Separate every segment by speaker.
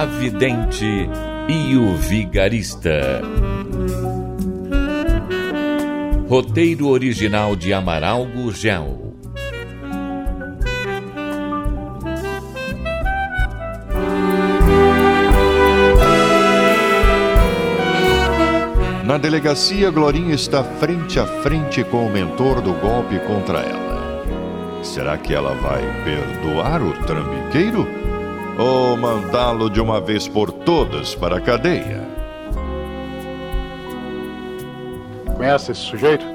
Speaker 1: A Vidente e o Vigarista. Roteiro original de Amaral Gurgel.
Speaker 2: Na delegacia, Glorinha está frente a frente com o mentor do golpe contra ela. Será que ela vai perdoar o trambiqueiro? Ou mandá-lo de uma vez por todas para a cadeia?
Speaker 3: Conhece esse sujeito?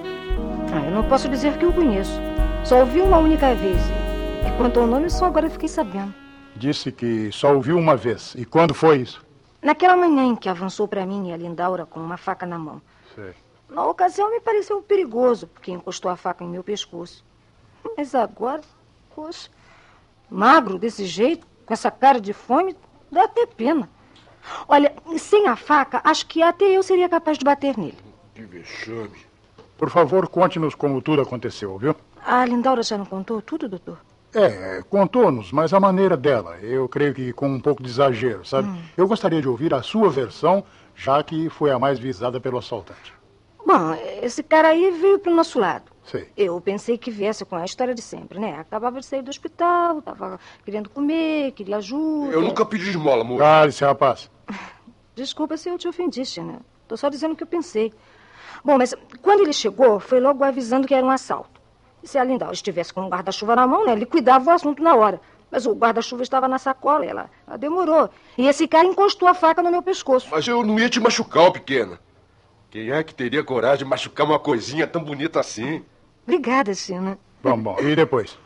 Speaker 4: Ah, eu não posso dizer que o conheço. Só ouvi uma única vez. E quanto ao nome, só agora fiquei sabendo.
Speaker 3: Disse que só ouviu uma vez. E quando foi isso?
Speaker 4: Naquela manhã em que avançou para mim e a Lindaura com uma faca na mão.
Speaker 3: Sei.
Speaker 4: Na ocasião me pareceu perigoso, porque encostou a faca em meu pescoço. Mas agora, poxa, magro desse jeito, com essa cara de fome, dá até pena. Olha, sem a faca, acho que até eu seria capaz de bater nele.
Speaker 3: Que vexame. Por favor, conte-nos como tudo aconteceu, viu?
Speaker 4: A Lindaura já não contou tudo, doutor?
Speaker 3: É, contou-nos, mas a maneira dela. Eu creio que com um pouco de exagero, sabe? Eu gostaria de ouvir a sua versão, já que foi a mais visada pelo assaltante.
Speaker 4: Bom, esse cara aí veio pro nosso lado.
Speaker 3: Sei.
Speaker 4: Eu pensei que viesse com a história de sempre, né? Acabava de sair do hospital, tava querendo comer, queria ajuda.
Speaker 5: Eu nunca pedi esmola, moço.
Speaker 3: Cale-se, rapaz.
Speaker 4: Desculpa se eu te ofendi, China. Tô só dizendo o que eu pensei. Bom, mas quando ele chegou, foi logo avisando que era um assalto. E se a Lindau estivesse com um guarda-chuva na mão, né, ele cuidava o assunto na hora. Mas o guarda-chuva estava na sacola, ela, ela demorou. E esse cara encostou a faca no meu pescoço.
Speaker 5: Mas eu não ia te machucar, pequena. Quem é que teria coragem de machucar uma coisinha tão bonita assim?
Speaker 4: Obrigada, China.
Speaker 3: Bom, bom. E depois?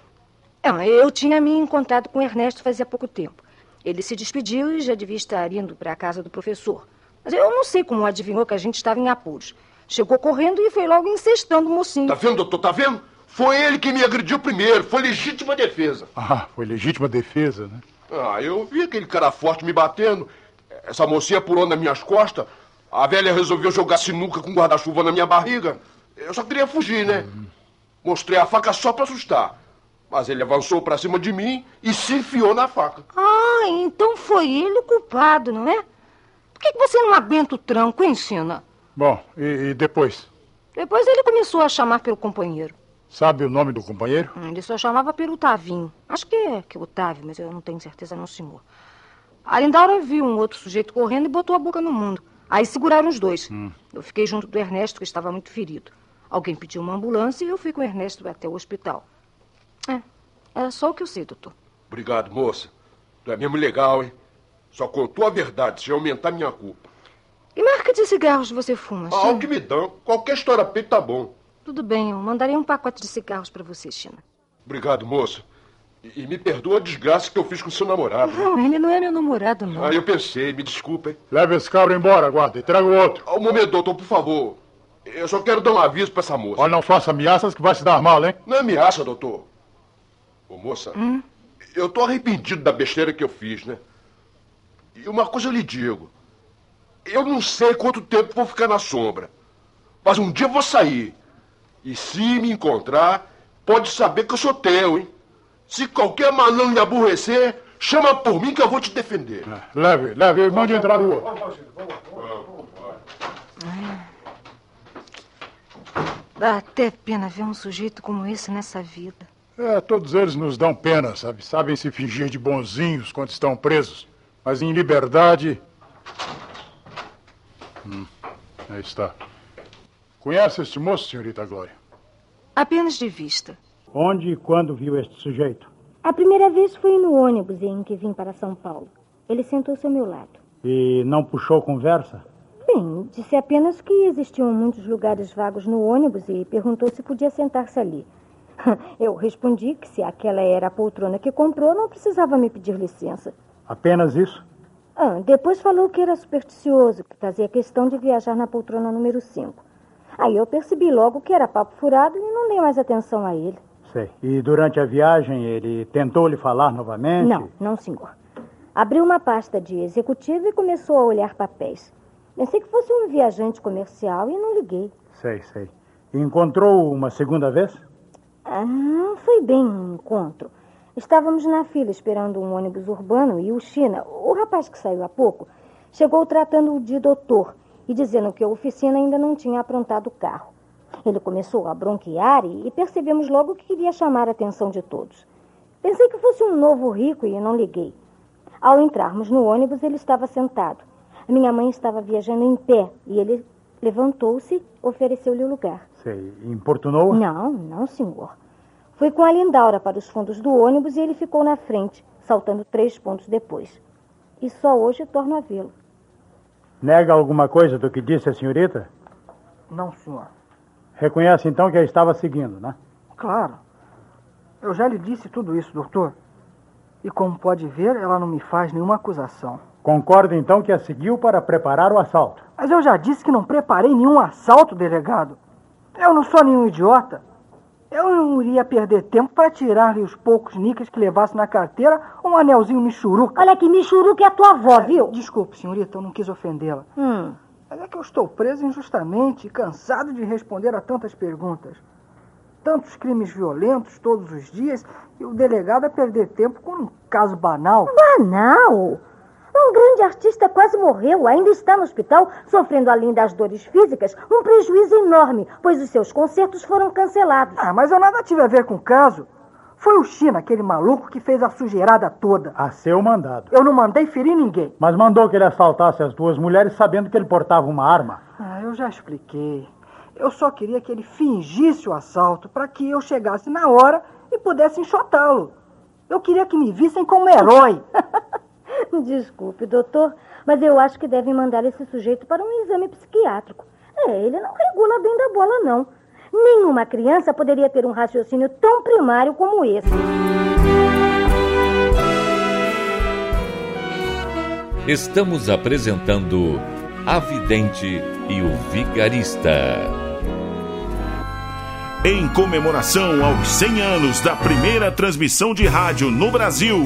Speaker 4: Eu tinha me encontrado com o Ernesto fazia pouco tempo. Ele se despediu e já devia estar indo para a casa do professor. Mas eu não sei como adivinhou que a gente estava em apuros. Chegou correndo e foi logo incestando o mocinho.
Speaker 5: Tá vendo, doutor? Tá vendo? Foi ele que me agrediu primeiro. Foi legítima defesa.
Speaker 3: Ah, foi legítima defesa, né?
Speaker 5: Ah, eu vi aquele cara forte me batendo. Essa mocinha pulou nas minhas costas. A velha resolveu jogar sinuca com guarda-chuva na minha barriga. Eu só queria fugir, né? Mostrei a faca só pra assustar. Mas ele avançou pra cima de mim e se enfiou na faca.
Speaker 4: Ah, então foi ele o culpado, não é? Por que, que você não aguenta o tranco, hein, China?
Speaker 3: Bom, e, e depois?
Speaker 4: Depois ele começou a chamar pelo companheiro.
Speaker 3: Sabe o nome do companheiro?
Speaker 4: Hum, Ele só chamava pelo Tavinho. Acho que é, que é Otávio, mas eu não tenho certeza não, senhor. A Lindaura viu um outro sujeito correndo e botou a boca no mundo. Aí seguraram os dois. Eu fiquei junto do Ernesto, que estava muito ferido. Alguém pediu uma ambulância e eu fui com o Ernesto até o hospital. É, é só o que eu sei, doutor.
Speaker 5: Obrigado, moça. Tu é mesmo legal, hein? Só contou a verdade, se aumentar minha culpa.
Speaker 4: Que marca de cigarros você fuma,
Speaker 5: Ah,
Speaker 4: China?
Speaker 5: o que me dão. Qualquer história peito tá bom.
Speaker 4: Tudo bem, eu mandarei um pacote de cigarros para você, China.
Speaker 5: Obrigado, moça. E, e me perdoa a desgraça que eu fiz com seu namorado.
Speaker 4: Não, ele não é meu namorado, não.
Speaker 5: Ah, eu pensei, me desculpa, hein?
Speaker 3: Leve esse cabra embora, guarda, e traga o outro.
Speaker 5: Ah, Um momento, doutor, por favor. Eu só quero dar um aviso pra essa moça.
Speaker 3: Olha, não faça ameaças que vai se dar mal, hein?
Speaker 5: Não é ameaça, doutor. Ô, moça, eu tô arrependido da besteira que eu fiz, né? E uma coisa eu lhe digo. Eu não sei quanto tempo vou ficar na sombra. Mas um dia eu vou sair. E se me encontrar, pode saber que eu sou teu, hein? Se qualquer malandro me aborrecer, chama por mim que eu vou te defender.
Speaker 3: Leve, leve, e mande entrar o outro.
Speaker 4: Dá até pena ver um sujeito como esse nessa vida.
Speaker 3: É, todos eles nos dão pena, sabe? Sabem se fingir de bonzinhos quando estão presos. Mas em liberdade. Hum, aí está. Conhece este moço, senhorita Glória?
Speaker 4: Apenas de vista.
Speaker 3: Onde e quando viu este sujeito?
Speaker 6: A primeira vez foi no ônibus em que vim para São Paulo. Ele sentou-se ao meu lado.
Speaker 3: E não puxou conversa?
Speaker 6: Bem, disse apenas que existiam muitos lugares vagos no ônibus e perguntou se podia sentar-se ali. Eu respondi que se aquela era a poltrona que comprou, não precisava me pedir licença. Apenas isso?
Speaker 4: Ah, depois falou que era supersticioso, que fazia questão de viajar na poltrona número 5. Aí eu percebi logo que era papo furado e não dei mais atenção a ele.
Speaker 6: Sei. E durante a viagem ele tentou lhe falar novamente?
Speaker 4: Não, não, senhor. Abriu uma pasta de executivo e começou a olhar papéis. Pensei que fosse um viajante comercial e não liguei.
Speaker 6: Sei, sei. Encontrou uma segunda vez?
Speaker 4: Ah, não foi bem um encontro. Estávamos na fila esperando um ônibus urbano e o China, o rapaz que saiu há pouco, chegou tratando de doutor e dizendo que a oficina ainda não tinha aprontado o carro. Ele começou a bronquear e percebemos logo que queria chamar a atenção de todos. Pensei que fosse um novo rico e não liguei. Ao entrarmos no ônibus, ele estava sentado. Minha mãe estava viajando em pé e ele levantou-se e ofereceu-lhe o lugar.
Speaker 6: Sei. Importunou?
Speaker 4: Não, não, senhor. Fui com a Lindaura para os fundos do ônibus e ele ficou na frente, saltando três pontos depois. E só hoje torno a vê-lo.
Speaker 6: Nega alguma coisa do que disse a senhorita?
Speaker 7: Não, senhor.
Speaker 6: Reconhece então que a estava seguindo, né?
Speaker 7: Claro. Eu já lhe disse tudo isso, doutor. E como pode ver, ela não me faz nenhuma acusação.
Speaker 6: Concorda então que a seguiu para preparar o assalto.
Speaker 7: Mas eu já disse que não preparei nenhum assalto, delegado. Eu não sou nenhum idiota. Eu não iria perder tempo para tirar-lhe os poucos níqueis que levasse na carteira um anelzinho michuruca.
Speaker 4: Olha que michuruca é a tua avó, viu?
Speaker 7: Desculpe, senhorita, eu não quis ofendê-la.
Speaker 4: Hum.
Speaker 7: Mas é que eu estou preso injustamente e cansado de responder a tantas perguntas. Tantos crimes violentos todos os dias e o delegado a perder tempo com um caso banal.
Speaker 4: Banal? Um grande artista quase morreu, ainda está no hospital, sofrendo além das dores físicas, um prejuízo enorme, pois os seus concertos foram cancelados.
Speaker 7: Ah, mas eu nada tive a ver com o caso. Foi o China, aquele maluco, que fez a sujeirada toda.
Speaker 6: A seu mandado.
Speaker 7: Eu não mandei ferir ninguém.
Speaker 6: Mas mandou que ele assaltasse as duas mulheres sabendo que ele portava uma arma.
Speaker 7: Ah, eu já expliquei. Eu só queria que ele fingisse o assalto para que eu chegasse na hora e pudesse enxotá-lo. Eu queria que me vissem como herói.
Speaker 4: Desculpe, doutor, mas eu acho que devem mandar esse sujeito para um exame psiquiátrico. É, ele não regula bem da bola, não. Nenhuma criança poderia ter um raciocínio tão primário como esse.
Speaker 1: Estamos apresentando A Vidente e o Vigarista.
Speaker 8: Em comemoração aos 100 anos da primeira transmissão de rádio no Brasil,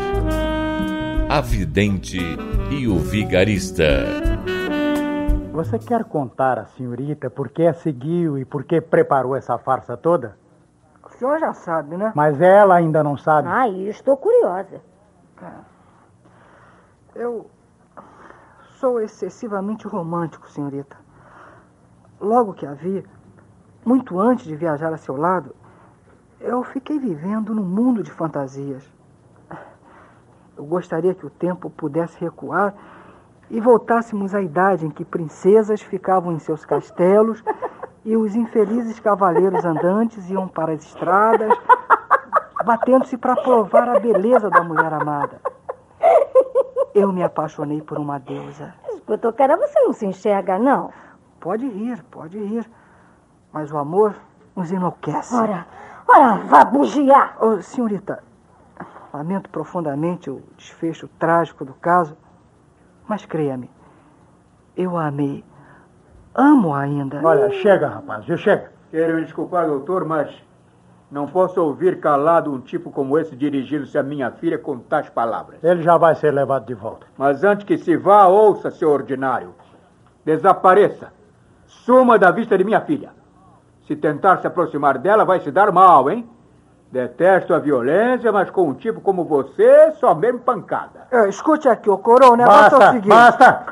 Speaker 1: A Vidente e o Vigarista.
Speaker 6: Você quer contar à senhorita por que a seguiu e por que preparou essa farsa toda?
Speaker 7: O senhor já sabe, né?
Speaker 6: Mas ela ainda não sabe.
Speaker 4: Ai, estou curiosa.
Speaker 7: Eu sou excessivamente romântico, senhorita. Logo que a vi, muito antes de viajar a seu lado, eu fiquei vivendo num mundo de fantasias. Eu gostaria que o tempo pudesse recuar e voltássemos à idade em que princesas ficavam em seus castelos e os infelizes cavaleiros andantes iam para as estradas, batendo-se para provar a beleza da mulher amada. Eu me apaixonei por uma deusa.
Speaker 4: Escuta, cara, você não se enxerga, não?
Speaker 7: Pode rir, pode rir. Mas o amor nos enlouquece.
Speaker 4: Ora, ora, vá bugiar.
Speaker 7: Ô, senhorita, lamento profundamente o desfecho trágico do caso, mas creia-me, eu a amei. Amo ainda.
Speaker 6: Olha, chega, rapaz, viu? Chega.
Speaker 9: Quero me desculpar, doutor, mas não posso ouvir calado um tipo como esse dirigindo-se à minha filha com tais palavras.
Speaker 6: Ele já vai ser levado de volta.
Speaker 9: Mas antes que se vá, ouça, seu ordinário. Desapareça. Suma da vista de minha filha. Se tentar se aproximar dela, vai se dar mal, hein? Detesto a violência, mas com um tipo como você, só mesmo pancada.
Speaker 7: É, escute aqui, ô coroa, o negócio é o
Speaker 6: Basta,
Speaker 7: seguinte.
Speaker 6: basta!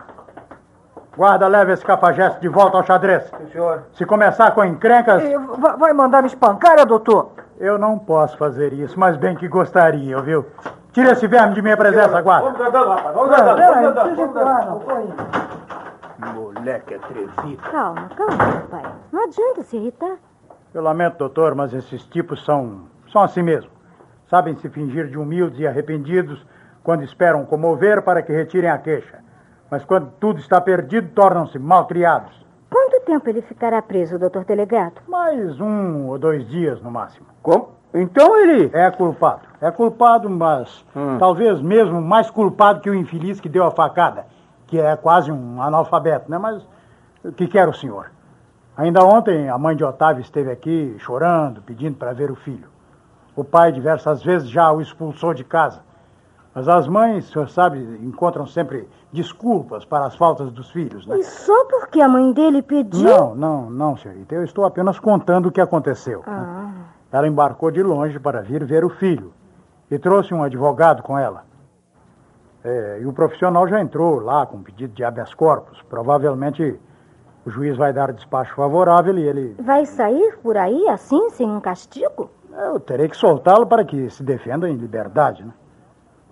Speaker 6: Guarda, leva esse cafajeste de volta ao xadrez.
Speaker 7: senhor.
Speaker 6: Se começar com encrencas,
Speaker 7: E va- Vai mandar me espancar, é, doutor?
Speaker 6: eu não posso fazer isso, mas bem que gostaria, viu? Tira esse verme de minha presença, guarda.
Speaker 9: Vamos andando, rapaz. Vamos
Speaker 7: Pera
Speaker 9: andando. Vamos andando. Vamos andando.
Speaker 7: não. Foi.
Speaker 9: Moleque atrevido.
Speaker 4: Calma, calma, pai. Não adianta se irritar.
Speaker 6: Eu lamento, doutor, mas esses tipos são, são assim mesmo. Sabem se fingir de humildes e arrependidos quando esperam comover para que retirem a queixa. Mas quando tudo está perdido, tornam-se malcriados.
Speaker 4: Quanto tempo ele ficará preso, doutor delegado?
Speaker 6: Mais um ou dois dias no máximo.
Speaker 9: Como? Então ele...
Speaker 6: É culpado. É culpado, mas
Speaker 9: Hum.
Speaker 6: talvez mesmo mais culpado que o infeliz que deu a facada, que é quase um analfabeto, né? Mas o que quer o senhor? Ainda ontem a mãe de Otávio esteve aqui chorando, pedindo para ver o filho. O pai diversas vezes já o expulsou de casa. Mas as mães, o senhor sabe, encontram sempre desculpas para as faltas dos filhos, né?
Speaker 4: E só porque a mãe dele pediu.
Speaker 6: Não, não, não, senhorita. Eu estou apenas contando o que aconteceu. né?
Speaker 4: Ah,
Speaker 6: Ela embarcou de longe para vir ver o filho e trouxe um advogado com ela. É, e o profissional já entrou lá com pedido de habeas corpus. Provavelmente o juiz vai dar despacho favorável e ele.
Speaker 4: vai sair por aí assim, sem um castigo?
Speaker 6: Eu terei que soltá-lo para que se defenda em liberdade. Né?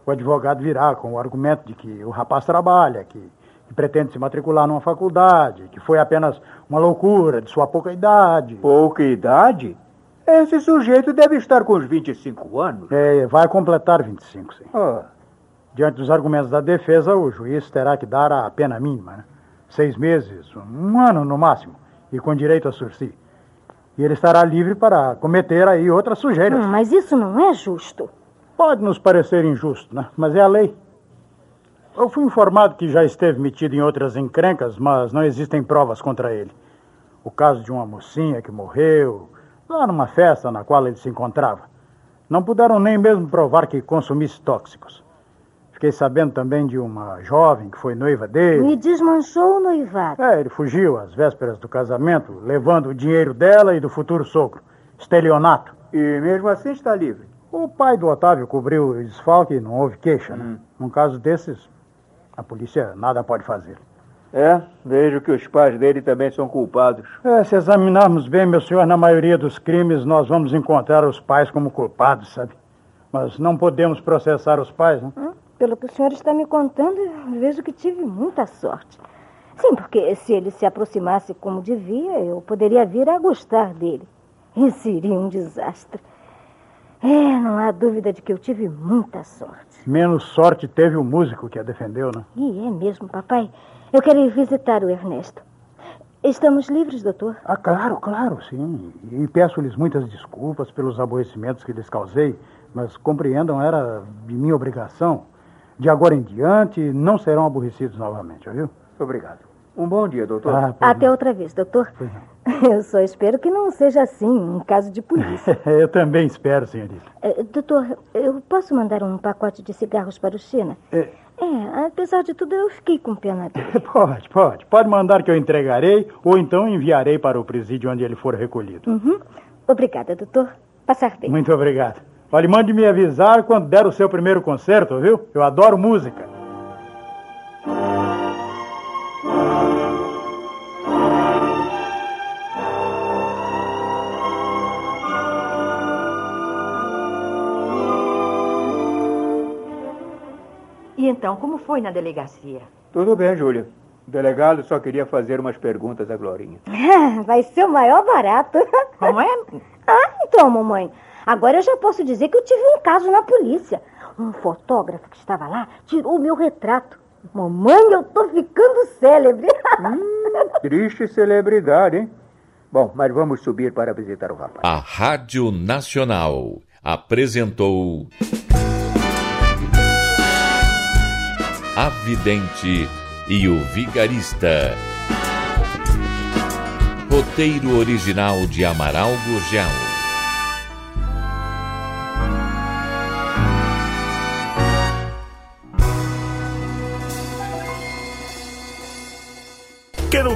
Speaker 6: O advogado virá com o argumento de que o rapaz trabalha, que, que pretende se matricular numa faculdade, que foi apenas uma loucura de sua pouca idade.
Speaker 9: Pouca idade? Esse sujeito deve estar com uns 25 anos.
Speaker 6: É, vai completar 25, sim.
Speaker 9: Ah,
Speaker 6: Diante dos argumentos da defesa, o juiz terá que dar a pena mínima, né? Seis meses, um ano no máximo, e com direito a sursi. E ele estará livre para cometer aí outras sujeiras.
Speaker 4: Hum, mas isso não é justo.
Speaker 6: Pode nos parecer injusto, né? Mas é a lei. Eu fui informado que já esteve metido em outras encrencas, mas não existem provas contra ele. O caso de uma mocinha que morreu, lá numa festa na qual ele se encontrava. Não puderam nem mesmo provar que consumisse tóxicos. Fiquei sabendo também de uma jovem que foi noiva dele.
Speaker 4: Me desmanchou o noivado.
Speaker 6: É, ele fugiu às vésperas do casamento, levando o dinheiro dela e do futuro sogro. Estelionato.
Speaker 9: e mesmo assim está livre.
Speaker 6: O pai do Otávio cobriu o desfalque e não houve queixa, né? Num caso desses, a polícia nada pode fazer.
Speaker 9: É, vejo que os pais dele também são culpados.
Speaker 6: É, se examinarmos bem, meu senhor, na maioria dos crimes nós vamos encontrar os pais como culpados, sabe? Mas não podemos processar os pais, né?
Speaker 4: Pelo que o senhor está me contando, vejo que tive muita sorte. Sim, porque se ele se aproximasse como devia, eu poderia vir a gostar dele. E seria um desastre. É, não há dúvida de que eu tive muita sorte.
Speaker 6: Menos sorte teve o músico que a defendeu, né?
Speaker 4: E é mesmo, papai. Eu quero ir visitar o Ernesto. Estamos livres, doutor?
Speaker 6: Ah, claro, claro, sim. E peço-lhes muitas desculpas pelos aborrecimentos que lhes causei, mas compreendam, era de minha obrigação. De agora em diante, não serão aborrecidos novamente, viu?
Speaker 9: Obrigado. Um bom dia, doutor.
Speaker 6: Ah,
Speaker 4: Até outra vez, doutor.
Speaker 6: Pois não.
Speaker 4: Eu só espero que não seja assim, um caso de polícia.
Speaker 6: Eu também espero, senhorita.
Speaker 4: Eh, doutor, eu posso mandar um pacote de cigarros para o China?
Speaker 6: É,
Speaker 4: É, apesar de tudo, eu fiquei com pena dele.
Speaker 6: pode, pode. Pode mandar que eu entregarei ou então enviarei para o presídio onde ele for recolhido.
Speaker 4: Uhum. Obrigada, doutor. Passar bem.
Speaker 6: Muito obrigado. Olha, mande me avisar quando der o seu primeiro concerto, viu? Eu adoro música.
Speaker 10: E então, como foi na delegacia?
Speaker 9: Tudo bem, Júlia. O delegado só queria fazer umas perguntas à Glorinha.
Speaker 4: Vai ser o maior barato.
Speaker 10: Como é?
Speaker 4: Ah, então, mamãe. Agora eu já posso dizer que eu tive um caso na polícia. Um fotógrafo que estava lá tirou o meu retrato. Mamãe, eu tô ficando célebre.
Speaker 9: Triste celebridade, hein? Bom, mas vamos subir para visitar o rapaz.
Speaker 1: A Rádio Nacional apresentou. A Vidente e o Vigarista. Roteiro original de Amaral Gurgel.